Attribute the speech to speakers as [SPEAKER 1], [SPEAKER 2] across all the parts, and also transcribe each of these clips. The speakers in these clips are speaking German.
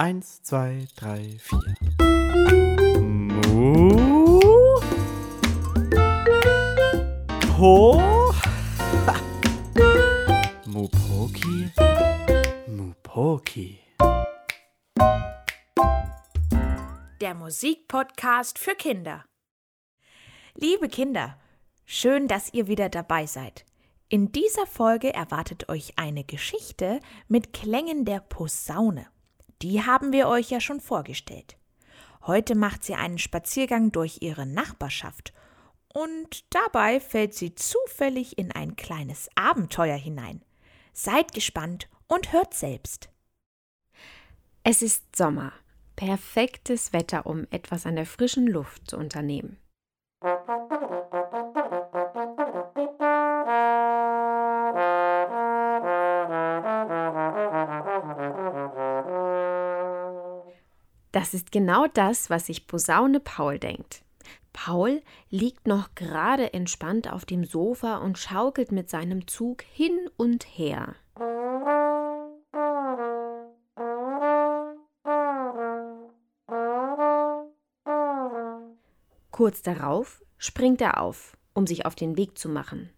[SPEAKER 1] Eins, zwei, drei, vier. Mu. Po. Mupoki. Mupoki.
[SPEAKER 2] Der Musikpodcast für Kinder. Liebe Kinder, schön, dass ihr wieder dabei seid. In dieser Folge erwartet euch eine Geschichte mit Klängen der Posaune. Die haben wir euch ja schon vorgestellt. Heute macht sie einen Spaziergang durch ihre Nachbarschaft und dabei fällt sie zufällig in ein kleines Abenteuer hinein. Seid gespannt und hört selbst.
[SPEAKER 3] Es ist Sommer. Perfektes Wetter, um etwas an der frischen Luft zu unternehmen. Das ist genau das, was sich Posaune Paul denkt. Paul liegt noch gerade entspannt auf dem Sofa und schaukelt mit seinem Zug hin und her. Kurz darauf springt er auf, um sich auf den Weg zu machen.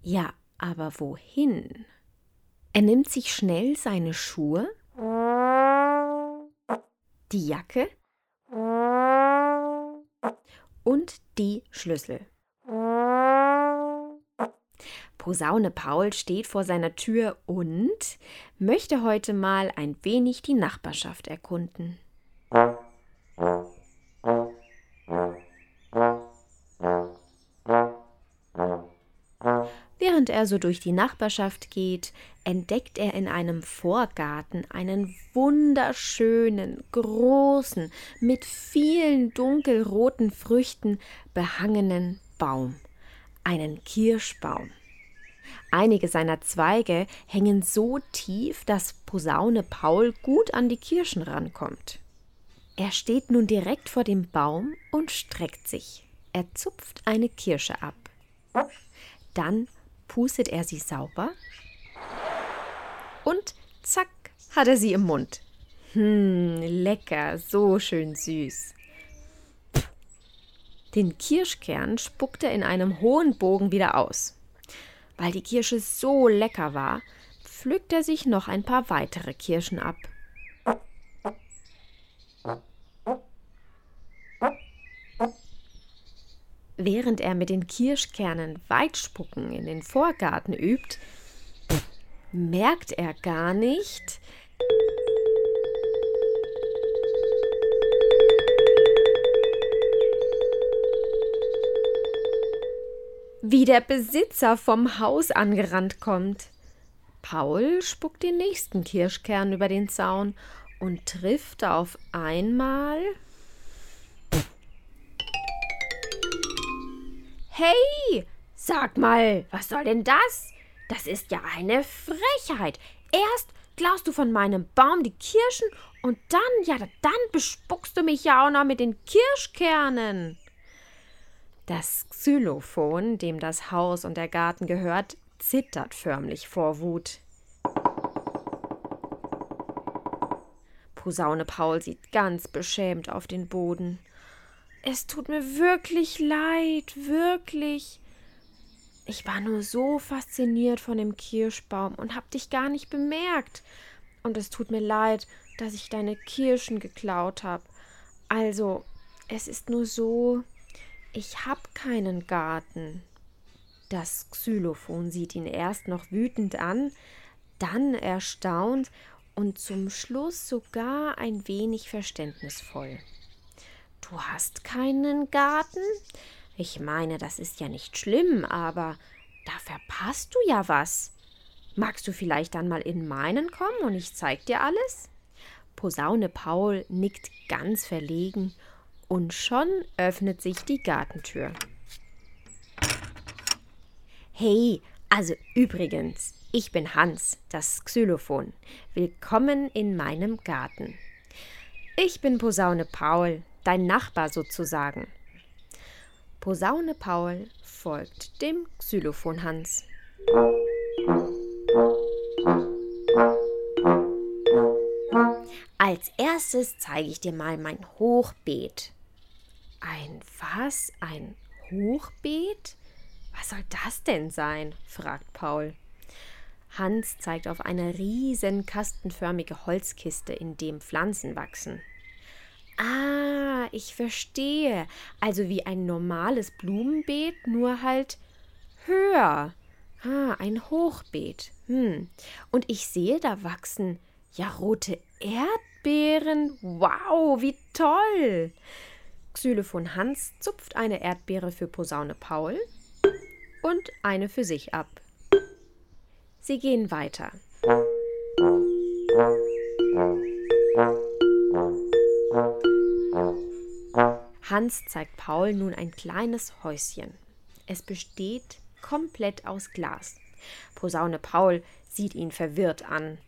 [SPEAKER 3] Ja, aber wohin? Er nimmt sich schnell seine Schuhe, die Jacke und die Schlüssel. Posaune Paul steht vor seiner Tür und möchte heute mal ein wenig die Nachbarschaft erkunden. Während er so durch die Nachbarschaft geht, entdeckt er in einem Vorgarten einen wunderschönen, großen, mit vielen dunkelroten Früchten behangenen Baum, einen Kirschbaum. Einige seiner Zweige hängen so tief, dass Posaune Paul gut an die Kirschen rankommt. Er steht nun direkt vor dem Baum und streckt sich. Er zupft eine Kirsche ab. Dann pustet er sie sauber und zack hat er sie im Mund. Hm, lecker, so schön süß. Den Kirschkern spuckt er in einem hohen Bogen wieder aus. Weil die Kirsche so lecker war, pflückt er sich noch ein paar weitere Kirschen ab. Während er mit den Kirschkernen Weitspucken in den Vorgarten übt, merkt er gar nicht, wie der Besitzer vom Haus angerannt kommt. Paul spuckt den nächsten Kirschkern über den Zaun und trifft auf einmal Hey, sag mal, was soll denn das? Das ist ja eine Frechheit. Erst klaust du von meinem Baum die Kirschen und dann, ja, dann bespuckst du mich ja auch noch mit den Kirschkernen. Das Xylophon, dem das Haus und der Garten gehört, zittert förmlich vor Wut. Posaune Paul sieht ganz beschämt auf den Boden. Es tut mir wirklich leid, wirklich. Ich war nur so fasziniert von dem Kirschbaum und hab dich gar nicht bemerkt. Und es tut mir leid, dass ich deine Kirschen geklaut hab. Also, es ist nur so, ich hab keinen Garten. Das Xylophon sieht ihn erst noch wütend an, dann erstaunt und zum Schluss sogar ein wenig verständnisvoll. Du hast keinen Garten? Ich meine, das ist ja nicht schlimm, aber da verpasst du ja was. Magst du vielleicht dann mal in meinen kommen und ich zeig dir alles? Posaune Paul nickt ganz verlegen und schon öffnet sich die Gartentür. Hey, also übrigens, ich bin Hans, das Xylophon. Willkommen in meinem Garten. Ich bin Posaune Paul, dein Nachbar sozusagen. Posaune Paul folgt dem Xylophon Hans. Als erstes zeige ich dir mal mein Hochbeet. Ein was? Ein Hochbeet? Was soll das denn sein? fragt Paul. Hans zeigt auf eine riesen kastenförmige Holzkiste, in dem Pflanzen wachsen. Ah, ich verstehe. Also wie ein normales Blumenbeet, nur halt höher. Ah, ein Hochbeet. Hm. Und ich sehe, da wachsen ja rote Erdbeeren. Wow, wie toll. Xylophon Hans zupft eine Erdbeere für Posaune Paul und eine für sich ab. Sie gehen weiter. Hans zeigt Paul nun ein kleines Häuschen. Es besteht komplett aus Glas. Posaune Paul sieht ihn verwirrt an.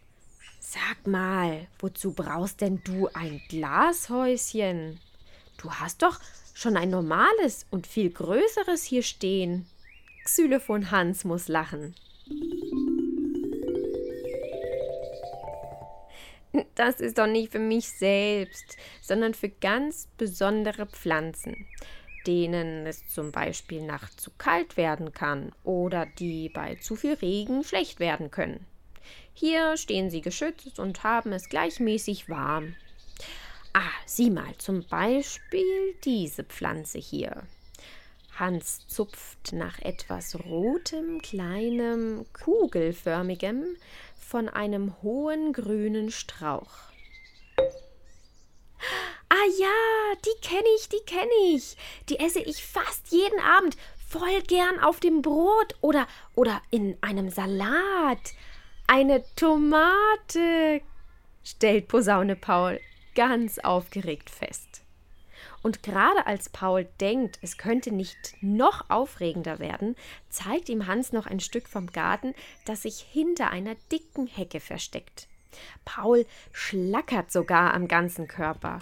[SPEAKER 3] Sag mal, wozu brauchst denn du ein Glashäuschen? Du hast doch schon ein normales und viel größeres hier stehen. Xylophon Hans muss lachen. Das ist doch nicht für mich selbst, sondern für ganz besondere Pflanzen, denen es zum Beispiel nachts zu kalt werden kann oder die bei zu viel Regen schlecht werden können. Hier stehen sie geschützt und haben es gleichmäßig warm. Ah, sieh mal, zum Beispiel diese Pflanze hier. Hans zupft nach etwas rotem, kleinem, kugelförmigem, von einem hohen grünen Strauch. Ah ja, die kenne ich, die kenne ich. Die esse ich fast jeden Abend voll gern auf dem Brot oder oder in einem Salat. Eine Tomate, stellt Posaune Paul ganz aufgeregt fest. Und gerade als Paul denkt, es könnte nicht noch aufregender werden, zeigt ihm Hans noch ein Stück vom Garten, das sich hinter einer dicken Hecke versteckt. Paul schlackert sogar am ganzen Körper.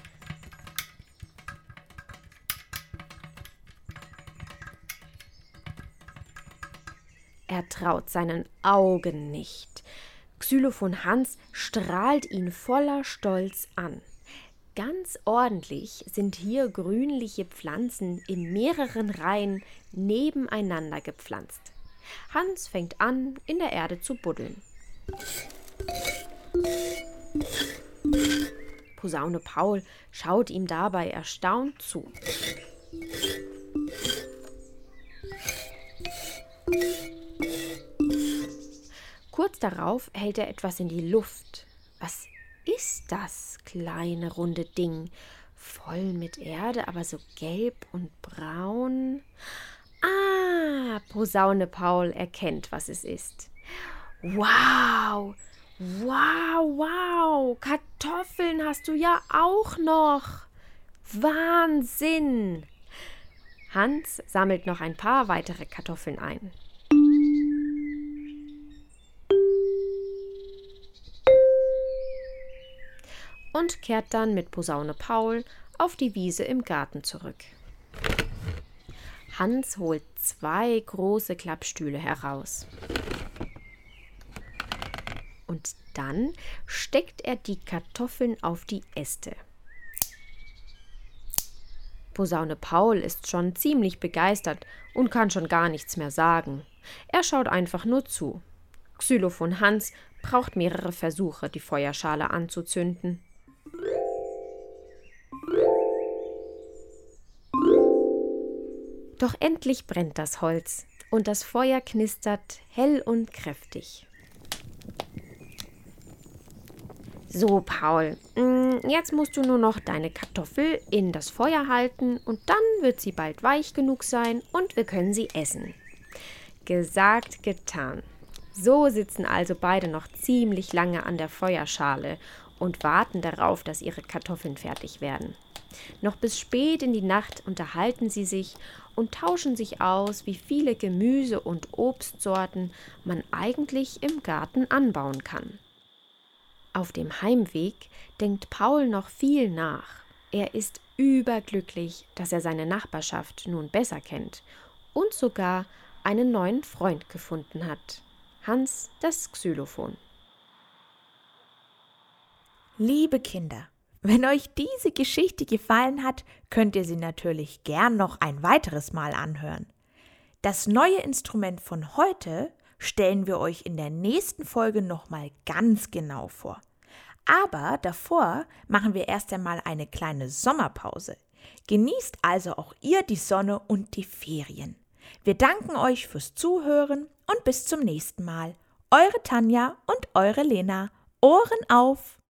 [SPEAKER 3] Er traut seinen Augen nicht. Xylophon Hans strahlt ihn voller Stolz an. Ganz ordentlich sind hier grünliche Pflanzen in mehreren Reihen nebeneinander gepflanzt. Hans fängt an, in der Erde zu buddeln. Posaune Paul schaut ihm dabei erstaunt zu. Kurz darauf hält er etwas in die Luft. Was ist das kleine runde Ding? Voll mit Erde, aber so gelb und braun. Ah, Posaune Paul erkennt, was es ist. Wow! Wow, wow! Kartoffeln hast du ja auch noch! Wahnsinn! Hans sammelt noch ein paar weitere Kartoffeln ein. Und kehrt dann mit Posaune Paul auf die Wiese im Garten zurück. Hans holt zwei große Klappstühle heraus. Und dann steckt er die Kartoffeln auf die Äste. Posaune Paul ist schon ziemlich begeistert und kann schon gar nichts mehr sagen. Er schaut einfach nur zu. Xylophon Hans braucht mehrere Versuche, die Feuerschale anzuzünden. Doch endlich brennt das Holz und das Feuer knistert hell und kräftig. So, Paul, mm, jetzt musst du nur noch deine Kartoffel in das Feuer halten und dann wird sie bald weich genug sein und wir können sie essen. Gesagt, getan. So sitzen also beide noch ziemlich lange an der Feuerschale und warten darauf, dass ihre Kartoffeln fertig werden. Noch bis spät in die Nacht unterhalten sie sich und tauschen sich aus, wie viele Gemüse- und Obstsorten man eigentlich im Garten anbauen kann. Auf dem Heimweg denkt Paul noch viel nach. Er ist überglücklich, dass er seine Nachbarschaft nun besser kennt und sogar einen neuen Freund gefunden hat. Hans das Xylophon.
[SPEAKER 2] Liebe Kinder, Wenn euch diese Geschichte gefallen hat, könnt ihr sie natürlich gern noch ein weiteres Mal anhören. Das neue Instrument von heute stellen wir euch in der nächsten Folge nochmal ganz genau vor. Aber davor machen wir erst einmal eine kleine Sommerpause. Genießt also auch ihr die Sonne und die Ferien. Wir danken euch fürs Zuhören und bis zum nächsten Mal. Eure Tanja und eure Lena. Ohren auf!